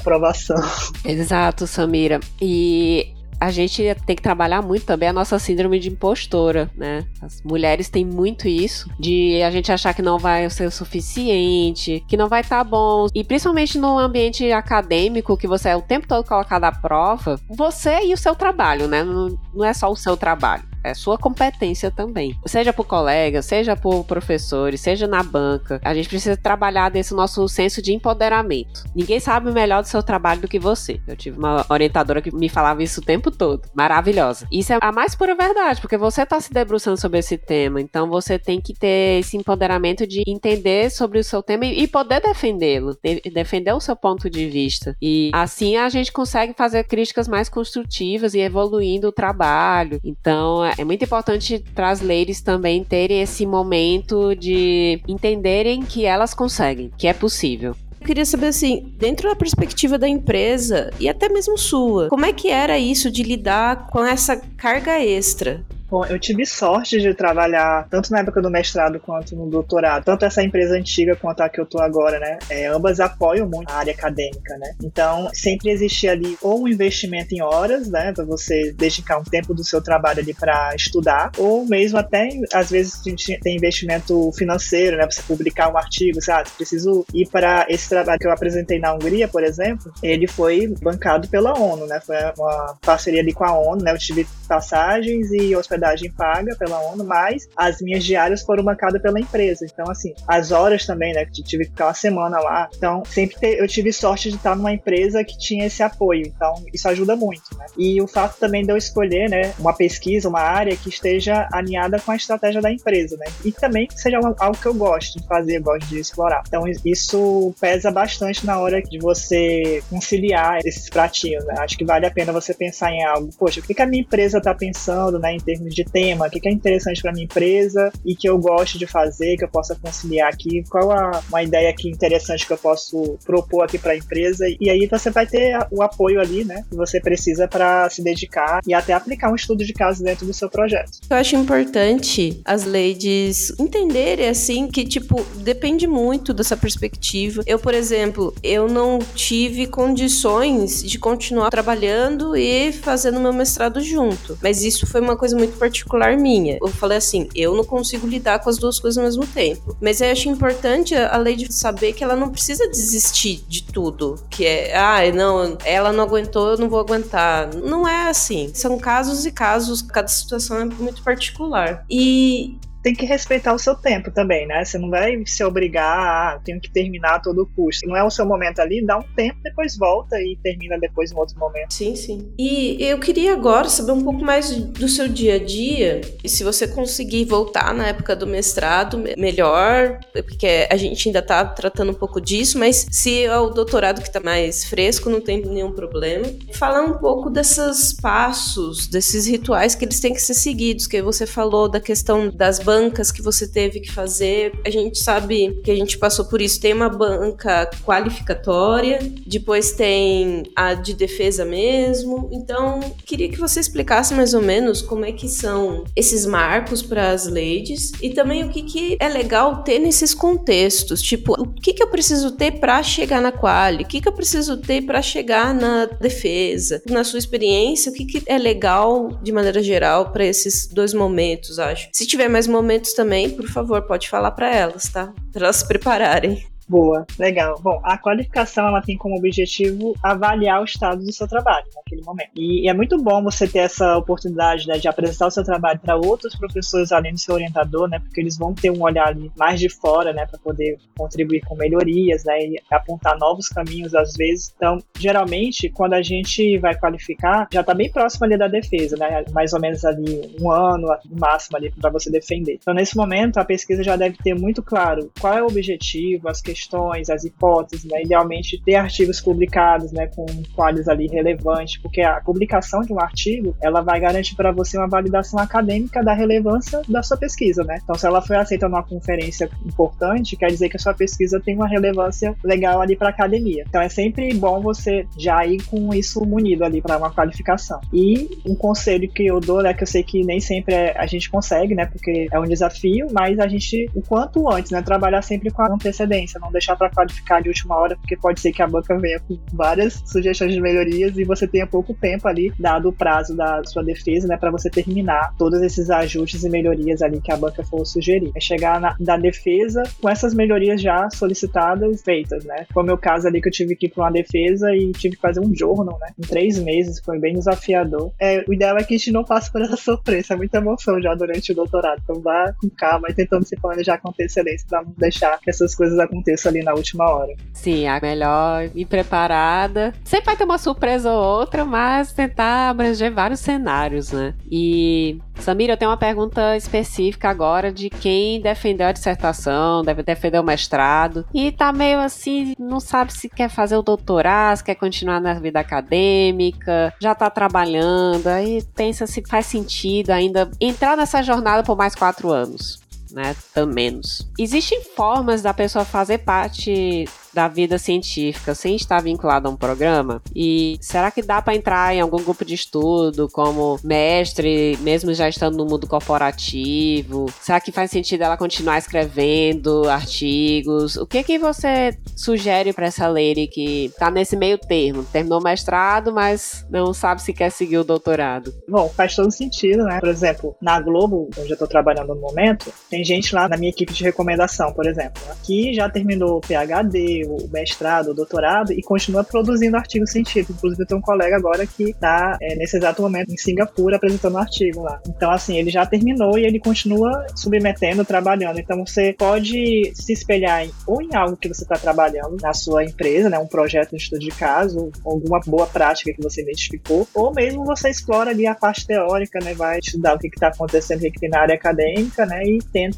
S2: Exato, Samira. E a gente tem que trabalhar muito também a nossa síndrome de impostora, né? As mulheres têm muito isso, de a gente achar que não vai ser o suficiente, que não vai estar tá bom. E principalmente no ambiente acadêmico, que você é o tempo todo colocado à prova, você e o seu trabalho, né? Não é só o seu trabalho é sua competência também. Seja por colega, seja por professores, seja na banca. A gente precisa trabalhar desse nosso senso de empoderamento. Ninguém sabe melhor do seu trabalho do que você. Eu tive uma orientadora que me falava isso o tempo todo. Maravilhosa. Isso é a mais pura verdade, porque você está se debruçando sobre esse tema. Então você tem que ter esse empoderamento de entender sobre o seu tema e poder defendê-lo, defender o seu ponto de vista. E assim a gente consegue fazer críticas mais construtivas e evoluindo o trabalho. Então é muito importante para as ladies também terem esse momento de entenderem que elas conseguem, que é possível.
S1: Eu queria saber assim, dentro da perspectiva da empresa e até mesmo sua, como é que era isso de lidar com essa carga extra?
S4: Bom, eu tive sorte de trabalhar tanto na época do mestrado quanto no doutorado, tanto essa empresa antiga quanto a que eu tô agora, né? É, ambas apoiam muito a área acadêmica, né? Então, sempre existia ali ou um investimento em horas, né, para você dedicar um tempo do seu trabalho ali para estudar, ou mesmo até às vezes tem investimento financeiro, né, para você publicar um artigo, sabe? Ah, preciso ir para esse trabalho que eu apresentei na Hungria, por exemplo, ele foi bancado pela ONU, né? Foi uma parceria ali com a ONU, né? Eu tive passagens e hospedagem hospedagem paga pela ONU, mas as minhas diárias foram bancadas pela empresa. Então, assim, as horas também, né? Que tive que ficar uma semana lá. Então, sempre te, eu tive sorte de estar numa empresa que tinha esse apoio. Então, isso ajuda muito, né? E o fato também de eu escolher, né, uma pesquisa, uma área que esteja alinhada com a estratégia da empresa, né? E também que seja algo que eu gosto de fazer, gosto de explorar. Então, isso pesa bastante na hora de você conciliar esses pratinhos, né? Acho que vale a pena você pensar em algo. Poxa, o que, que a minha empresa está pensando, né, em termos de tema, o que, que é interessante para minha empresa e que eu gosto de fazer, que eu possa conciliar aqui, qual a, uma ideia aqui interessante que eu posso propor aqui para a empresa. E aí você vai ter o apoio ali, né, que você precisa para se dedicar e até aplicar um estudo de caso dentro do seu projeto.
S1: Eu acho importante as ladies entenderem assim que tipo depende muito dessa perspectiva. Eu, por exemplo, eu não tive condições de continuar trabalhando e fazendo meu mestrado junto, mas isso foi uma coisa muito particular minha. Eu falei assim, eu não consigo lidar com as duas coisas ao mesmo tempo. Mas eu acho importante a lady saber que ela não precisa desistir de tudo, que é, ah, não, ela não aguentou, eu não vou aguentar. Não é assim. São casos e casos, cada situação é muito particular. E
S4: tem que respeitar o seu tempo também, né? Você não vai se obrigar a ah, tenho que terminar a todo custo. Não é o seu momento ali, dá um tempo, depois volta e termina depois em outro momento.
S1: Sim, sim. E eu queria agora saber um pouco mais do seu dia a dia e se você conseguir voltar na época do mestrado, melhor, porque a gente ainda tá tratando um pouco disso, mas se é o doutorado que tá mais fresco, não tem nenhum problema. Falar um pouco desses passos, desses rituais que eles têm que ser seguidos, que você falou da questão das bancas que você teve que fazer. A gente sabe que a gente passou por isso. Tem uma banca qualificatória, depois tem a de defesa mesmo. Então, queria que você explicasse mais ou menos como é que são esses marcos para as ladies e também o que, que é legal ter nesses contextos. Tipo, o que, que eu preciso ter para chegar na quali? O que, que eu preciso ter para chegar na defesa? Na sua experiência, o que, que é legal de maneira geral para esses dois momentos, acho? Se tiver mais momentos momentos também, por favor, pode falar para elas, tá? Para elas se prepararem.
S4: Boa, legal. Bom, a qualificação ela tem como objetivo avaliar o estado do seu trabalho naquele momento. E, é muito bom você ter essa oportunidade né, de apresentar o seu trabalho para outros professores além do seu orientador, né? Porque eles vão ter um olhar mais de fora, né, para poder contribuir com melhorias, né, e apontar novos caminhos às vezes. Então, geralmente, quando a gente vai qualificar, já está bem próximo ali da defesa, né? Mais ou menos ali um ano no máximo ali para você defender. Então, nesse momento, a pesquisa já deve ter muito claro qual é o objetivo, as questões questões, as hipóteses, né? Idealmente ter artigos publicados, né, com quadros ali relevantes, porque a publicação de um artigo, ela vai garantir para você uma validação acadêmica da relevância da sua pesquisa, né? Então, se ela foi aceita numa conferência importante, quer dizer que a sua pesquisa tem uma relevância legal ali para a academia. Então, é sempre bom você já ir com isso munido ali para uma qualificação. E um conselho que eu dou, né, que eu sei que nem sempre a gente consegue, né, porque é um desafio, mas a gente, o quanto antes, né, trabalhar sempre com antecedência, não deixar para qualificar de última hora, porque pode ser que a banca venha com várias sugestões de melhorias e você tenha pouco tempo ali, dado o prazo da sua defesa, né, para você terminar todos esses ajustes e melhorias ali que a banca for sugerir. É chegar na da defesa com essas melhorias já solicitadas, feitas, né? Foi o meu caso ali que eu tive que ir para uma defesa e tive que fazer um journal, né? Em três meses, foi bem desafiador. É, o ideal é que a gente não passe por essa sofrência, é muita emoção já durante o doutorado. Então vá com calma e tentando se planejar com antecedência para não deixar que essas coisas aconteçam ali na última hora.
S2: Sim, a melhor ir preparada. Sempre vai ter uma surpresa ou outra, mas tentar abranger vários cenários, né? E, Samira, eu tenho uma pergunta específica agora de quem defendeu a dissertação, deve defender o mestrado, e tá meio assim, não sabe se quer fazer o doutorado, se quer continuar na vida acadêmica, já tá trabalhando, aí pensa se faz sentido ainda entrar nessa jornada por mais quatro anos né? Menos. Existem formas da pessoa fazer parte da vida científica sem estar vinculado a um programa? E será que dá para entrar em algum grupo de estudo como mestre, mesmo já estando no mundo corporativo? Será que faz sentido ela continuar escrevendo artigos? O que que você sugere para essa lady que tá nesse meio termo? Terminou mestrado, mas não sabe se quer seguir o doutorado?
S4: Bom, faz todo sentido, né? Por exemplo, na Globo, onde eu tô trabalhando no momento, tem gente lá na minha equipe de recomendação, por exemplo, que já terminou o PhD, o mestrado, o doutorado e continua produzindo artigos científicos. Inclusive, eu tenho um colega agora que está é, nesse exato momento em Singapura apresentando um artigo lá. Então, assim, ele já terminou e ele continua submetendo, trabalhando. Então, você pode se espelhar em, ou em algo que você está trabalhando na sua empresa, né, um projeto de estudo de caso, alguma boa prática que você identificou, ou mesmo você explora ali a parte teórica, né, vai estudar o que está acontecendo, que, na área acadêmica, né, e tenta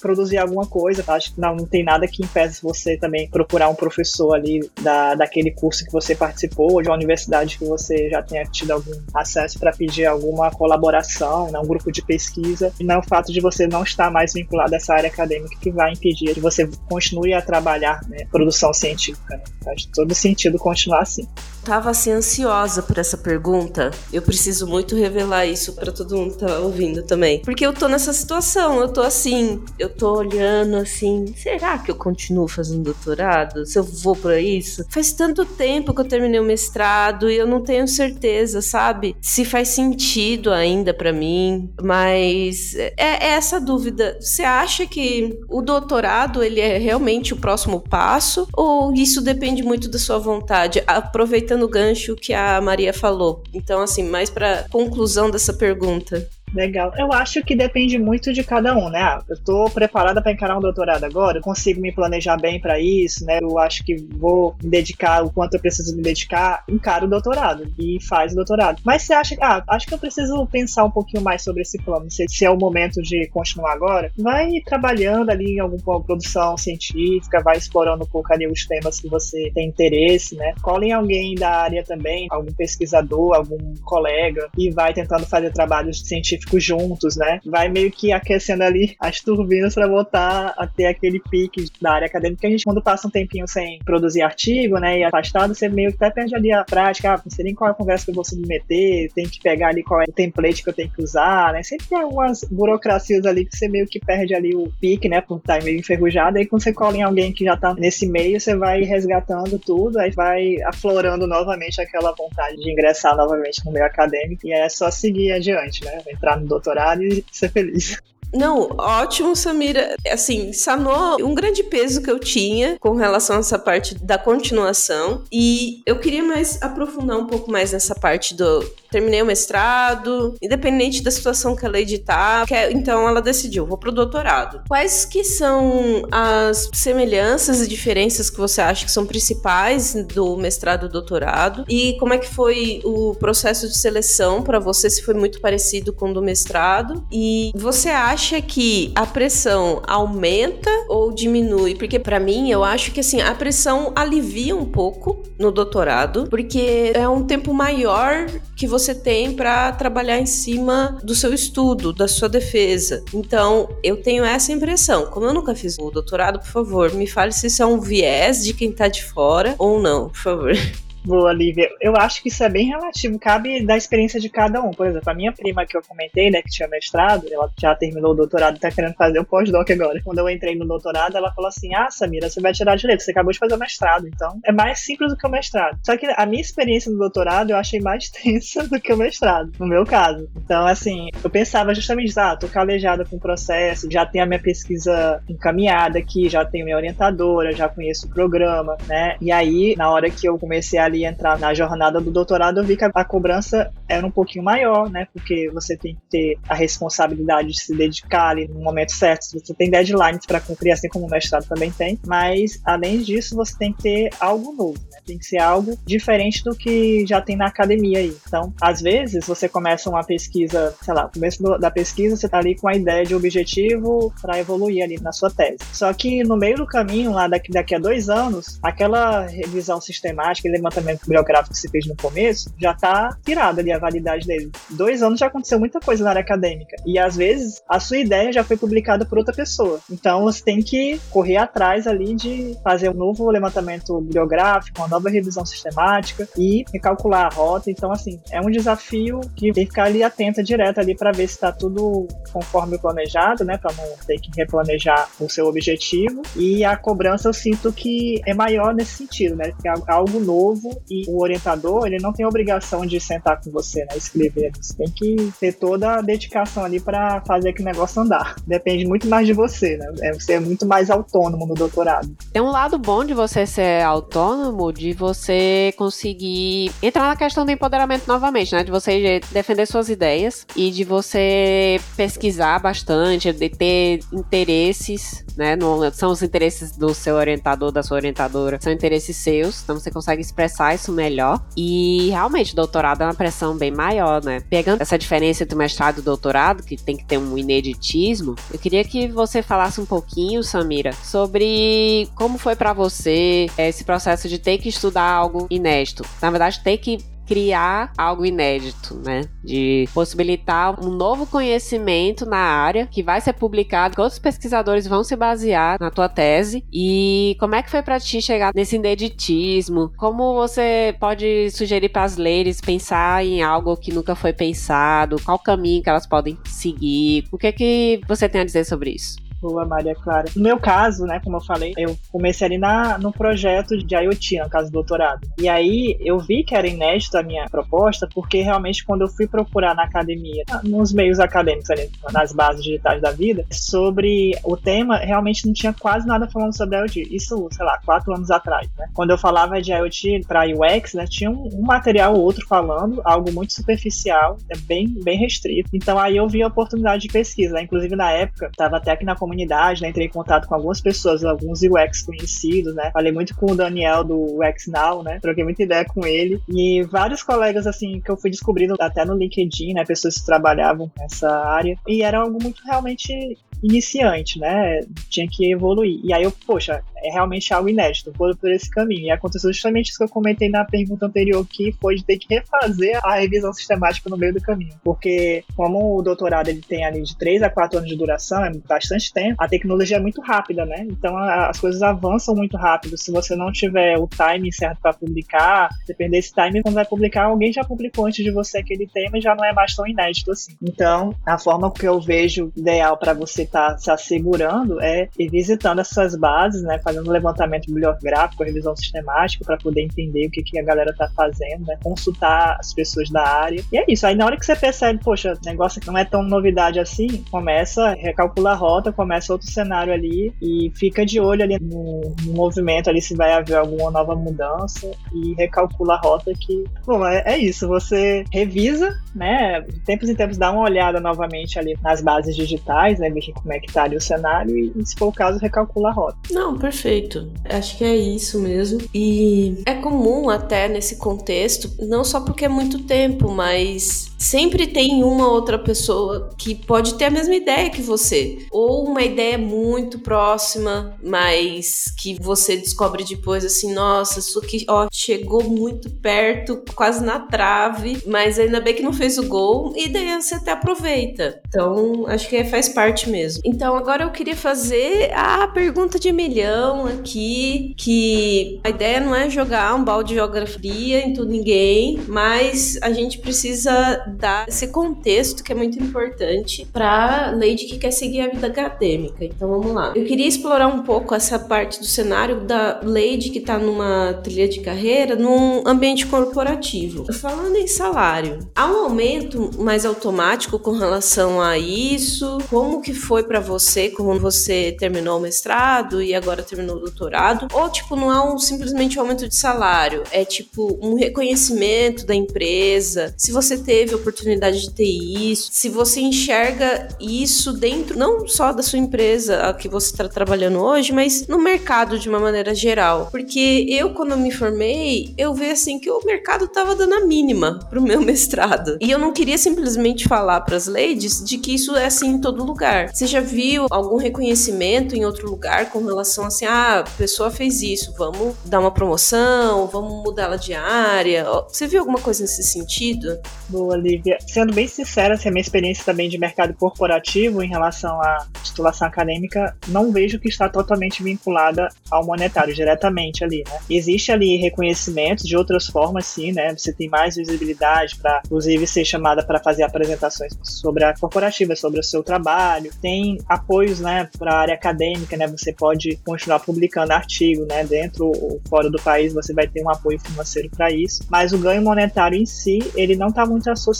S4: produzir alguma coisa. Acho que não, não tem nada que impeça você também procurar um professor ali da, daquele curso que você participou, ou de uma universidade que você já tenha tido algum acesso para pedir alguma colaboração, né, um grupo de pesquisa, e não é o fato de você não estar mais vinculado a essa área acadêmica que vai impedir que você continue a trabalhar né, produção científica. Né? Faz todo sentido continuar assim
S1: tava assim ansiosa por essa pergunta. Eu preciso muito revelar isso para todo mundo que tá ouvindo também. Porque eu tô nessa situação, eu tô assim, eu tô olhando assim, será que eu continuo fazendo doutorado? Se eu vou para isso? Faz tanto tempo que eu terminei o mestrado e eu não tenho certeza, sabe? Se faz sentido ainda para mim, mas é, é essa dúvida. Você acha que o doutorado ele é realmente o próximo passo ou isso depende muito da sua vontade? Aproveitando aproveitando o gancho que a Maria falou. Então, assim, mais para conclusão dessa pergunta.
S4: Legal. Eu acho que depende muito de cada um, né? Ah, eu tô preparada para encarar um doutorado agora, eu consigo me planejar bem para isso, né? Eu acho que vou me dedicar o quanto eu preciso me dedicar, encaro o doutorado e faz o doutorado. Mas você acha que, ah, acho que eu preciso pensar um pouquinho mais sobre esse plano, se, se é o momento de continuar agora, vai trabalhando ali em alguma produção científica, vai explorando um pouco ali os temas que você tem interesse, né? Cola em alguém da área também, algum pesquisador, algum colega, e vai tentando fazer trabalhos científicos juntos, né? Vai meio que aquecendo ali as turbinas para voltar a ter aquele pique da área acadêmica. A gente, quando passa um tempinho sem produzir artigo, né, e afastado, você meio que até perde ali a prática. Ah, não sei nem qual é a conversa que eu vou submeter, tem que pegar ali qual é o template que eu tenho que usar, né? Sempre tem algumas burocracias ali que você meio que perde ali o pique, né, por estar meio enferrujado. Aí quando você cola em alguém que já tá nesse meio, você vai resgatando tudo, aí vai aflorando novamente aquela vontade de ingressar novamente no meio acadêmico. E aí é só seguir adiante, né? Entrar no doutorado e ser feliz.
S1: Não, ótimo, Samira. Assim, sanou um grande peso que eu tinha com relação a essa parte da continuação. E eu queria mais aprofundar um pouco mais nessa parte do. Terminei o mestrado, independente da situação que ela editar, que, então ela decidiu, vou pro doutorado. Quais que são as semelhanças e diferenças que você acha que são principais do mestrado e doutorado? E como é que foi o processo de seleção para você, se foi muito parecido com o do mestrado? E você acha acha que a pressão aumenta ou diminui? Porque para mim, eu acho que assim, a pressão alivia um pouco no doutorado, porque é um tempo maior que você tem para trabalhar em cima do seu estudo, da sua defesa. Então, eu tenho essa impressão. Como eu nunca fiz o doutorado, por favor, me fale se isso é um viés de quem tá de fora ou não, por favor.
S4: Boa, Lívia. Eu acho que isso é bem relativo, cabe da experiência de cada um. Por exemplo, a minha prima que eu comentei, né, que tinha mestrado, ela já terminou o doutorado e tá querendo fazer o pós-doc agora. Quando eu entrei no doutorado, ela falou assim: Ah, Samira, você vai tirar direito, você acabou de fazer o mestrado, então é mais simples do que o mestrado. Só que a minha experiência no doutorado eu achei mais tensa do que o mestrado, no meu caso. Então, assim, eu pensava justamente, ah, tô calejada com o processo, já tenho a minha pesquisa encaminhada aqui, já tenho minha orientadora, já conheço o programa, né? E aí, na hora que eu comecei a ali entrar na jornada do doutorado, eu vi que a, cobrança era um pouquinho maior, né? Porque você tem que ter a responsabilidade de se dedicar ali no momento certo. Você tem deadlines para cumprir, assim como o mestrado também tem. Mas, além disso, você tem que ter algo novo, né? Tem que ser algo diferente do que já tem na academia aí. Então, às vezes, você começa uma pesquisa, sei lá, no começo da pesquisa, você tá ali com a ideia de objetivo para evoluir ali na sua tese. Só que no meio do caminho, lá daqui, daqui a dois anos, aquela revisão sistemática, levantamento levantamento bibliográfico que você fez no começo, já está tirada ali a validade dele. Dois anos já aconteceu muita coisa na área acadêmica. E às vezes a sua ideia já foi publicada por outra pessoa. Então você tem que correr atrás ali de fazer um novo levantamento bibliográfico, uma nova revisão sistemática e recalcular a rota. Então, assim, é um desafio que tem que ficar ali atenta direto ali para ver se está tudo conforme planejado, né? Para não ter que replanejar o seu objetivo. E a cobrança eu sinto que é maior nesse sentido, né? Porque é algo novo e o orientador, ele não tem obrigação de sentar com você, né, escrever. Você tem que ter toda a dedicação ali para fazer aquele negócio andar. Depende muito mais de você, né? É, você é muito mais autônomo no doutorado.
S2: Tem um lado bom de você ser autônomo, de você conseguir entrar na questão do empoderamento novamente, né? De você defender suas ideias e de você pesquisar bastante, de ter interesses, né? Não são os interesses do seu orientador, da sua orientadora, são interesses seus. Então você consegue expressar isso melhor. E realmente, doutorado é uma pressão bem maior, né? Pegando essa diferença entre mestrado e doutorado, que tem que ter um ineditismo, eu queria que você falasse um pouquinho, Samira, sobre como foi para você esse processo de ter que estudar algo inédito. Na verdade, ter que criar algo inédito, né? De possibilitar um novo conhecimento na área que vai ser publicado, que outros pesquisadores vão se basear na tua tese. E como é que foi para ti chegar nesse ineditismo? Como você pode sugerir para as leis pensar em algo que nunca foi pensado? Qual caminho que elas podem seguir? O que é que você tem a dizer sobre isso?
S4: Boa, Maria Clara. No meu caso, né, como eu falei, eu comecei ali na, no projeto de IoT, no caso do doutorado. E aí eu vi que era inédito a minha proposta, porque realmente quando eu fui procurar na academia, nos meios acadêmicos ali, nas bases digitais da vida, sobre o tema, realmente não tinha quase nada falando sobre IoT. Isso, sei lá, quatro anos atrás, né? Quando eu falava de IoT para UX, né, tinha um, um material ou outro falando, algo muito superficial, é bem, bem restrito. Então aí eu vi a oportunidade de pesquisa, né? Inclusive na época, estava até aqui na comunidade comunidade, né? Entrei em contato com algumas pessoas, alguns UX conhecidos, né? Falei muito com o Daniel do UX Now, né? Troquei muita ideia com ele. E vários colegas, assim, que eu fui descobrindo até no LinkedIn, né? Pessoas que trabalhavam nessa área. E era algo muito realmente iniciante, né? Tinha que evoluir. E aí eu, poxa, é realmente algo inédito, vou por esse caminho. E aconteceu justamente isso que eu comentei na pergunta anterior, que foi de ter que refazer a revisão sistemática no meio do caminho. Porque, como o doutorado ele tem ali de 3 a 4 anos de duração, é bastante tempo, a tecnologia é muito rápida, né? Então a, as coisas avançam muito rápido. Se você não tiver o time certo para publicar, depender desse time, quando vai publicar, alguém já publicou antes de você aquele tema e já não é mais tão inédito assim. Então, a forma que eu vejo ideal para você estar tá se assegurando é ir visitando essas bases, né? fazendo levantamento bibliográfico, revisão sistemática para poder entender o que, que a galera está fazendo, né? consultar as pessoas da área. E é isso. Aí na hora que você percebe, poxa, negócio não é tão novidade assim, começa, recalcula a rota, começa outro cenário ali e fica de olho ali no, no movimento ali se vai haver alguma nova mudança e recalcula a rota que, bom, é, é isso. Você revisa, né? De tempos em tempos dá uma olhada novamente ali nas bases digitais, né? Como é que tá ali o cenário e, se for o caso, recalcula a rota.
S1: Não, perfeito. Acho que é isso mesmo. E é comum até nesse contexto, não só porque é muito tempo, mas sempre tem uma outra pessoa que pode ter a mesma ideia que você, ou uma ideia muito próxima, mas que você descobre depois assim, nossa, isso aqui ó, chegou muito perto, quase na trave, mas ainda bem que não fez o gol e daí você até aproveita. Então, acho que faz parte mesmo. Então, agora eu queria fazer a pergunta de milhão aqui que a ideia não é jogar um balde de geografia em tudo ninguém, mas a gente precisa dar esse contexto que é muito importante para Lady que quer seguir a vida acadêmica. Então vamos lá. Eu queria explorar um pouco essa parte do cenário da Lady que está numa trilha de carreira num ambiente corporativo. Falando em salário, há um aumento mais automático com relação a isso? Como que foi para você, como você terminou o mestrado e agora terminou no doutorado, ou tipo, não é um, simplesmente um aumento de salário, é tipo um reconhecimento da empresa, se você teve oportunidade de ter isso, se você enxerga isso dentro, não só da sua empresa a que você está trabalhando hoje, mas no mercado de uma maneira geral. Porque eu, quando me formei, eu vi assim que o mercado tava dando a mínima pro meu mestrado. E eu não queria simplesmente falar para as ladies de que isso é assim em todo lugar. Você já viu algum reconhecimento em outro lugar com relação assim, ah, a pessoa fez isso, vamos dar uma promoção, vamos mudar ela de área. Você viu alguma coisa nesse sentido?
S4: Boa, Lívia. Sendo bem sincera, assim, a minha experiência também de mercado corporativo em relação à titulação acadêmica, não vejo que está totalmente vinculada ao monetário, diretamente ali, né? Existe ali reconhecimento de outras formas, sim, né? Você tem mais visibilidade para, inclusive, ser chamada para fazer apresentações sobre a corporativa, sobre o seu trabalho. Tem apoios, né, para a área acadêmica, né? Você pode continuar publicando artigo, né? Dentro ou fora do país você vai ter um apoio financeiro para isso, mas o ganho monetário em si, ele não está muito associado,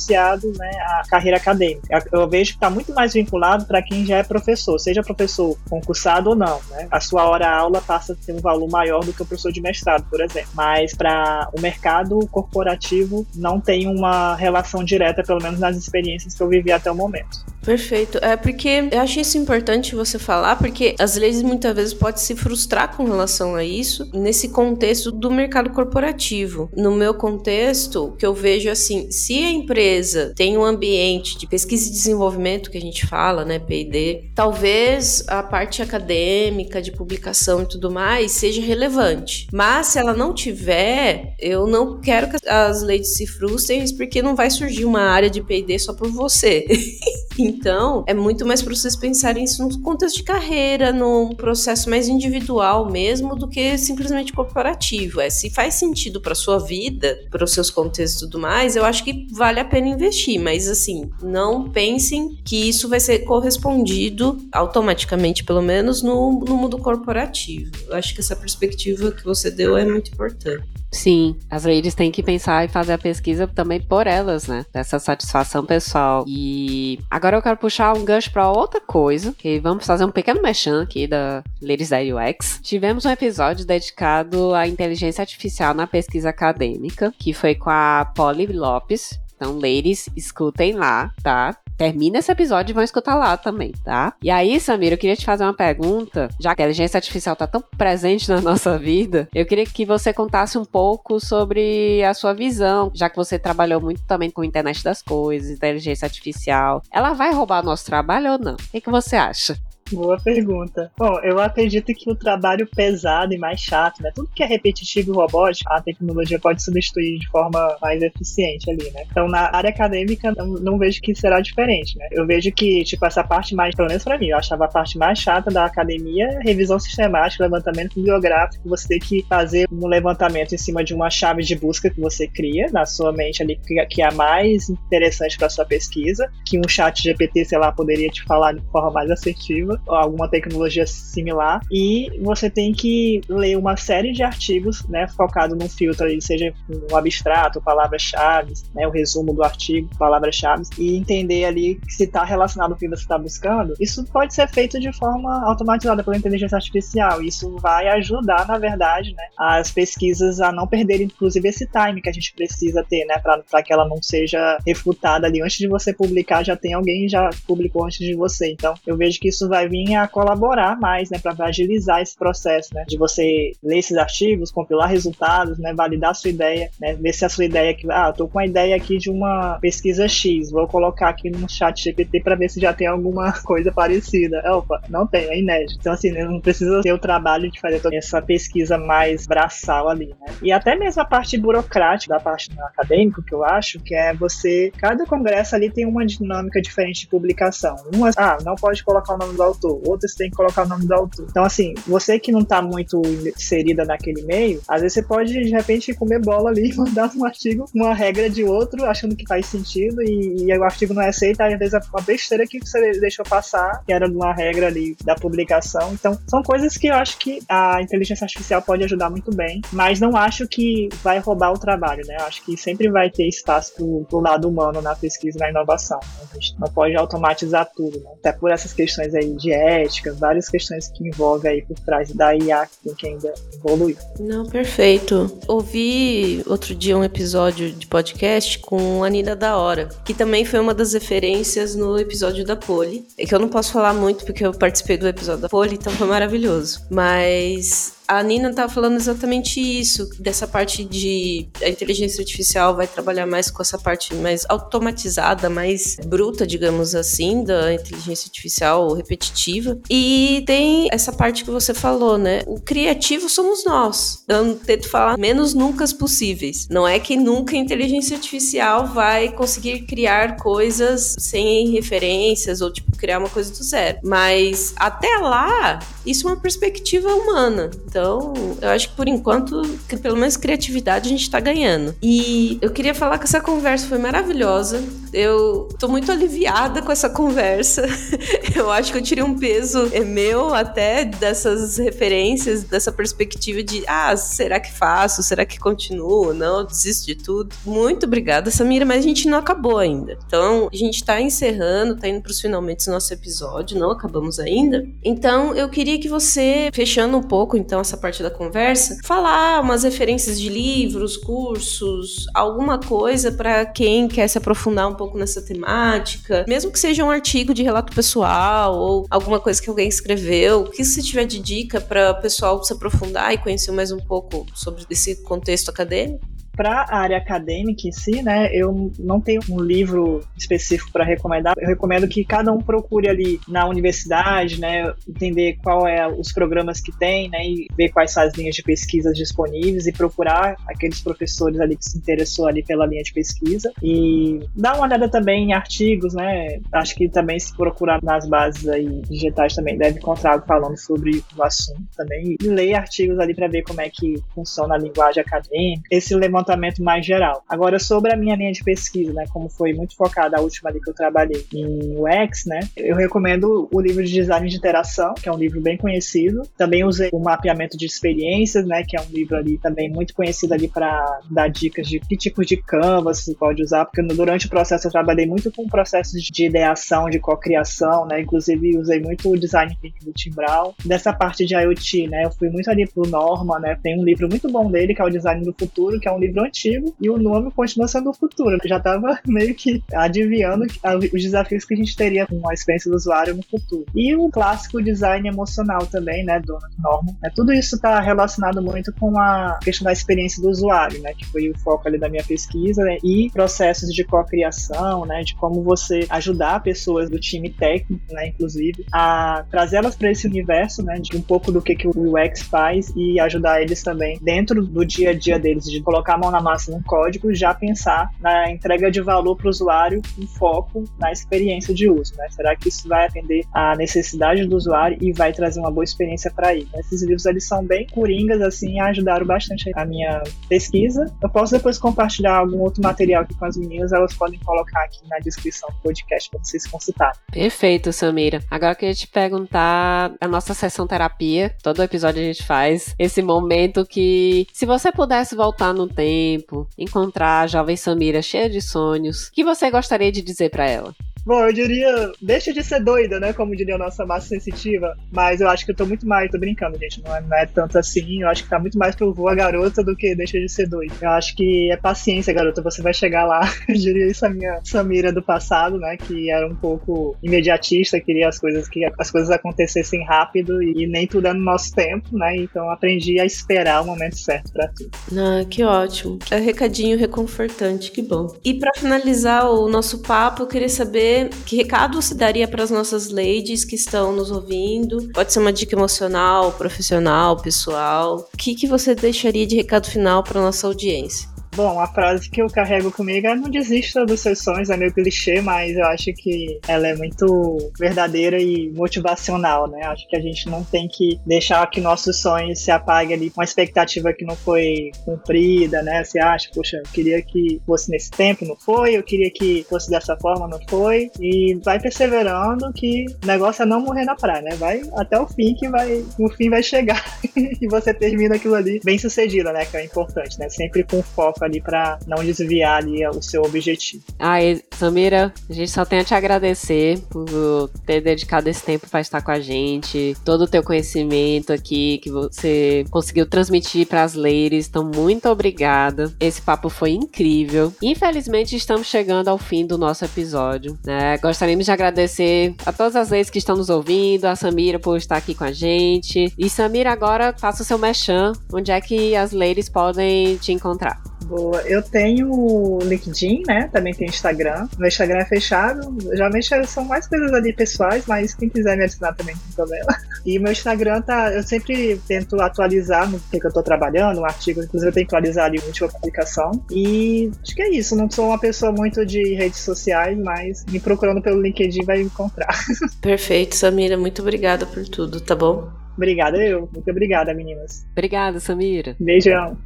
S4: né, à carreira acadêmica. Eu vejo que está muito mais vinculado para quem já é professor, seja professor concursado ou não, né? A sua hora aula passa a ter um valor maior do que o professor de mestrado, por exemplo. Mas para o mercado corporativo não tem uma relação direta, pelo menos nas experiências que eu vivi até o momento.
S1: Perfeito. É porque eu achei isso importante você falar, porque as leis muitas vezes podem se frustrar com relação a isso nesse contexto do mercado corporativo. No meu contexto, o que eu vejo assim, se a empresa tem um ambiente de pesquisa e desenvolvimento que a gente fala, né, P&D, talvez a parte acadêmica de publicação e tudo mais seja relevante. Mas se ela não tiver, eu não quero que as leis se frustrem, porque não vai surgir uma área de P&D só por você. Então, é muito mais para vocês pensarem isso no contexto de carreira, num processo mais individual mesmo, do que simplesmente corporativo. É, se faz sentido para sua vida, para os seus contextos e tudo mais, eu acho que vale a pena investir, mas assim, não pensem que isso vai ser correspondido automaticamente, pelo menos, no, no mundo corporativo. Eu acho que essa perspectiva que você deu é muito importante.
S2: Sim, as ladies têm que pensar e fazer a pesquisa também por elas, né? Dessa satisfação pessoal. E agora eu quero puxar um gancho para outra coisa, que vamos fazer um pequeno mechan aqui da Ladies da UX. Tivemos um episódio dedicado à inteligência artificial na pesquisa acadêmica, que foi com a Polly Lopes, então, ladies, escutem lá, tá? Termina esse episódio e vão escutar lá também, tá? E aí, Samira, eu queria te fazer uma pergunta, já que a inteligência artificial tá tão presente na nossa vida, eu queria que você contasse um pouco sobre a sua visão, já que você trabalhou muito também com a internet das coisas, inteligência artificial. Ela vai roubar nosso trabalho ou não? O que, que você acha?
S4: Boa pergunta. Bom, eu acredito que o trabalho pesado e mais chato, né? Tudo que é repetitivo e robótico, a tecnologia pode substituir de forma mais eficiente ali, né? Então, na área acadêmica, não, não vejo que será diferente, né? Eu vejo que, tipo, essa parte mais, pelo menos pra mim, eu achava a parte mais chata da academia revisão sistemática, levantamento bibliográfico, você tem que fazer um levantamento em cima de uma chave de busca que você cria na sua mente ali, que é a mais interessante para sua pesquisa, que um chat GPT, sei lá, poderia te falar de forma mais assertiva alguma tecnologia similar, e você tem que ler uma série de artigos, né, focado num filtro ali, seja um abstrato, palavras-chave, né, o resumo do artigo, palavras-chave, e entender ali se está relacionado com o que você está buscando. Isso pode ser feito de forma automatizada pela inteligência artificial. Isso vai ajudar, na verdade, né, as pesquisas a não perderem, inclusive, esse time que a gente precisa ter, né, para que ela não seja refutada ali antes de você publicar, já tem alguém já publicou antes de você. Então, eu vejo que isso vai vai vir a colaborar mais, né, para agilizar esse processo, né, de você ler esses artigos, compilar resultados, né, validar a sua ideia, né, ver se a sua ideia que, ah, tô com a ideia aqui de uma pesquisa X, vou colocar aqui no chat GPT para ver se já tem alguma coisa parecida. Opa, não tem, é inédito. Então assim, não precisa ter o trabalho de fazer toda essa pesquisa mais braçal ali, né? E até mesmo a parte burocrática da parte acadêmica, que eu acho, que é você, cada congresso ali tem uma dinâmica diferente de publicação. Umas, ah, não pode colocar o nome do autor, outras tem que colocar o nome do autor. Então, assim, você que não tá muito inserida naquele meio, às vezes você pode, de repente, comer bola ali e mandar um artigo, uma regra de outro, achando que faz sentido, e, e o artigo não é aceito, às vezes é uma besteira que você deixou passar, que era uma regra ali da publicação. Então, são coisas que eu acho que a inteligência artificial pode ajudar muito bem, mas não acho que vai roubar o trabalho, né? Eu acho que sempre vai ter espaço pro, pro lado humano na pesquisa e na inovação. A gente não pode automatizar tudo, né? Até por essas questões aí de ética, várias questões que envolvem aí por trás da IA que tem que ainda evoluir.
S1: Não, perfeito. Ouvi outro dia um episódio de podcast com a Nina da Hora, que também foi uma das referências no episódio da Poli. É que eu não posso falar muito porque eu participei do episódio da Poli, então foi maravilhoso. Mas a Nina estava falando exatamente isso, dessa parte de a inteligência artificial vai trabalhar mais com essa parte mais automatizada, mais bruta, digamos assim, da inteligência artificial repetitiva. E tem essa parte que você falou, né? O criativo somos nós. Eu tento falar menos nunca possíveis. Não é que nunca a inteligência artificial vai conseguir criar coisas sem referências ou tipo criar uma coisa do zero. Mas até lá, isso é uma perspectiva humana. Então, eu acho que por enquanto, que pelo menos criatividade a gente tá ganhando. E eu queria falar que essa conversa foi maravilhosa. Eu tô muito aliviada com essa conversa. eu acho que eu tirei um peso é meu até dessas referências, dessa perspectiva de, ah, será que faço? Será que continuo? Não, desisto de tudo. Muito obrigada, Samira, mas a gente não acabou ainda. Então, a gente tá encerrando, tá indo pros finalmente do nosso episódio, não acabamos ainda. Então, eu queria que você, fechando um pouco, então, nossa parte da conversa, falar umas referências de livros, cursos, alguma coisa para quem quer se aprofundar um pouco nessa temática, mesmo que seja um artigo de relato pessoal ou alguma coisa que alguém escreveu, o que você tiver de dica para o pessoal se aprofundar e conhecer mais um pouco sobre esse contexto acadêmico?
S4: Para a área acadêmica em si, né, eu não tenho um livro específico para recomendar. Eu recomendo que cada um procure ali na universidade, né, entender qual é os programas que tem, né, e ver quais são as linhas de pesquisa disponíveis e procurar aqueles professores ali que se interessou ali pela linha de pesquisa e dar uma olhada também em artigos, né. Acho que também se procurar nas bases aí digitais também deve encontrar algo falando sobre o assunto também e ler artigos ali para ver como é que funciona a linguagem acadêmica. Esse levantamento levantamento mais geral. Agora, sobre a minha linha de pesquisa, né, como foi muito focada a última ali que eu trabalhei em UX, né, eu recomendo o livro de design de interação, que é um livro bem conhecido. Também usei o mapeamento de experiências, né, que é um livro ali também muito conhecido ali para dar dicas de que tipos de canvas você pode usar, porque durante o processo eu trabalhei muito com processos de ideação, de cocriação, né, inclusive usei muito o design do Tim Brown. Dessa parte de IoT, né, eu fui muito ali pro Norma, né, tem um livro muito bom dele, que é o Design do Futuro, que é um livro livro antigo e o nome continua sendo o futuro. Eu já estava meio que adivinhando os desafios que a gente teria com a experiência do usuário no futuro. E o clássico design emocional também, né, do Norman. É, tudo isso está relacionado muito com a questão da experiência do usuário, né, que foi o foco ali da minha pesquisa, né, e processos de co-criação, né, de como você ajudar pessoas do time técnico, né, inclusive, a trazê-las para esse universo, né, de um pouco do que, que o UX faz e ajudar eles também dentro do dia a dia deles, de colocar mão na massa no código, já pensar na entrega de valor para o usuário com foco na experiência de uso. Né? Será que isso vai atender à necessidade do usuário e vai trazer uma boa experiência para ele? Esses livros eles são bem coringas, assim, ajudaram bastante a minha pesquisa. Eu posso depois compartilhar algum outro material aqui com as meninas, elas podem colocar aqui na descrição do podcast para vocês consultarem.
S2: Perfeito, Samira. Agora eu queria te perguntar a nossa sessão terapia. Todo episódio a gente faz esse momento que, se você pudesse voltar no tempo, tempo, encontrar a jovem Samira cheia de sonhos. O que você gostaria de dizer para ela?
S4: Bom, eu diria, deixa de ser doida, né? Como diria a nossa massa sensitiva. Mas eu acho que eu tô muito mais, tô brincando, gente. Não é, não é tanto assim. Eu acho que tá muito mais pro voa garota do que deixa de ser doida. Eu acho que é paciência, garota. Você vai chegar lá. Eu diria isso a minha Samira do passado, né? Que era um pouco imediatista, queria as coisas que as coisas acontecessem rápido e, e nem tudo é no nosso tempo, né? Então aprendi a esperar o momento certo para tudo.
S1: Ah, que ótimo. É um recadinho reconfortante, que bom. E para finalizar o nosso papo, eu queria saber que recado você daria para as nossas ladies que estão nos ouvindo? Pode ser uma dica emocional, profissional, pessoal. O que, que você deixaria de recado final para nossa audiência?
S4: Bom, a frase que eu carrego comigo é não desista dos seus sonhos, é meio clichê, mas eu acho que ela é muito verdadeira e motivacional, né? Acho que a gente não tem que deixar que nossos sonhos se apaguem ali com uma expectativa que não foi cumprida, né? Você acha, poxa, eu queria que fosse nesse tempo, não foi, eu queria que fosse dessa forma, não foi, e vai perseverando que o negócio é não morrer na praia, né? Vai até o fim que vai, o fim vai chegar e você termina aquilo ali bem sucedido, né? Que é importante, né? Sempre com foco ali para não desviar ali o seu objetivo.
S2: Ai, Samira, a gente só tem a te agradecer por ter dedicado esse tempo para estar com a gente, todo o teu conhecimento aqui que você conseguiu transmitir para as ladies. Então, muito obrigada. Esse papo foi incrível. Infelizmente, estamos chegando ao fim do nosso episódio. Né? Gostaríamos de agradecer a todas as ladies que estão nos ouvindo, a Samira por estar aqui com a gente. E Samira, agora faça o seu mechan. Onde é que as ladies podem te encontrar?
S4: Boa. Eu tenho o LinkedIn, né? Também tem Instagram. Meu Instagram é fechado. Geralmente são mais coisas ali pessoais, mas quem quiser me adicionar também não tem problema. E meu Instagram tá. Eu sempre tento atualizar no que, que eu tô trabalhando, um artigo, inclusive eu tenho que atualizar ali a última publicação. E acho que é isso. Não sou uma pessoa muito de redes sociais, mas me procurando pelo LinkedIn vai encontrar.
S1: Perfeito, Samira. Muito obrigada por tudo, tá bom?
S4: Obrigada, eu. Muito obrigada, meninas.
S2: Obrigada, Samira.
S4: Beijão.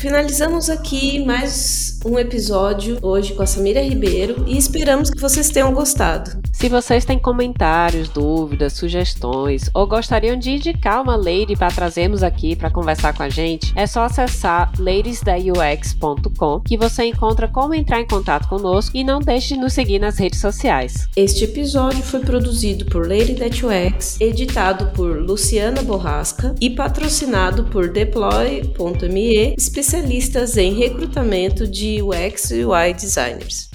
S1: Finalizamos aqui mais um episódio hoje com a Samira Ribeiro e esperamos que vocês tenham gostado.
S2: Se vocês têm comentários, dúvidas, sugestões ou gostariam de indicar uma lady para trazermos aqui para conversar com a gente, é só acessar ladiesdaux.com que você encontra como entrar em contato conosco e não deixe de nos seguir nas redes sociais.
S1: Este episódio foi produzido por Lady That UX, editado por Luciana Borrasca e patrocinado por Deploy.me, especialistas em recrutamento de UX e UI designers.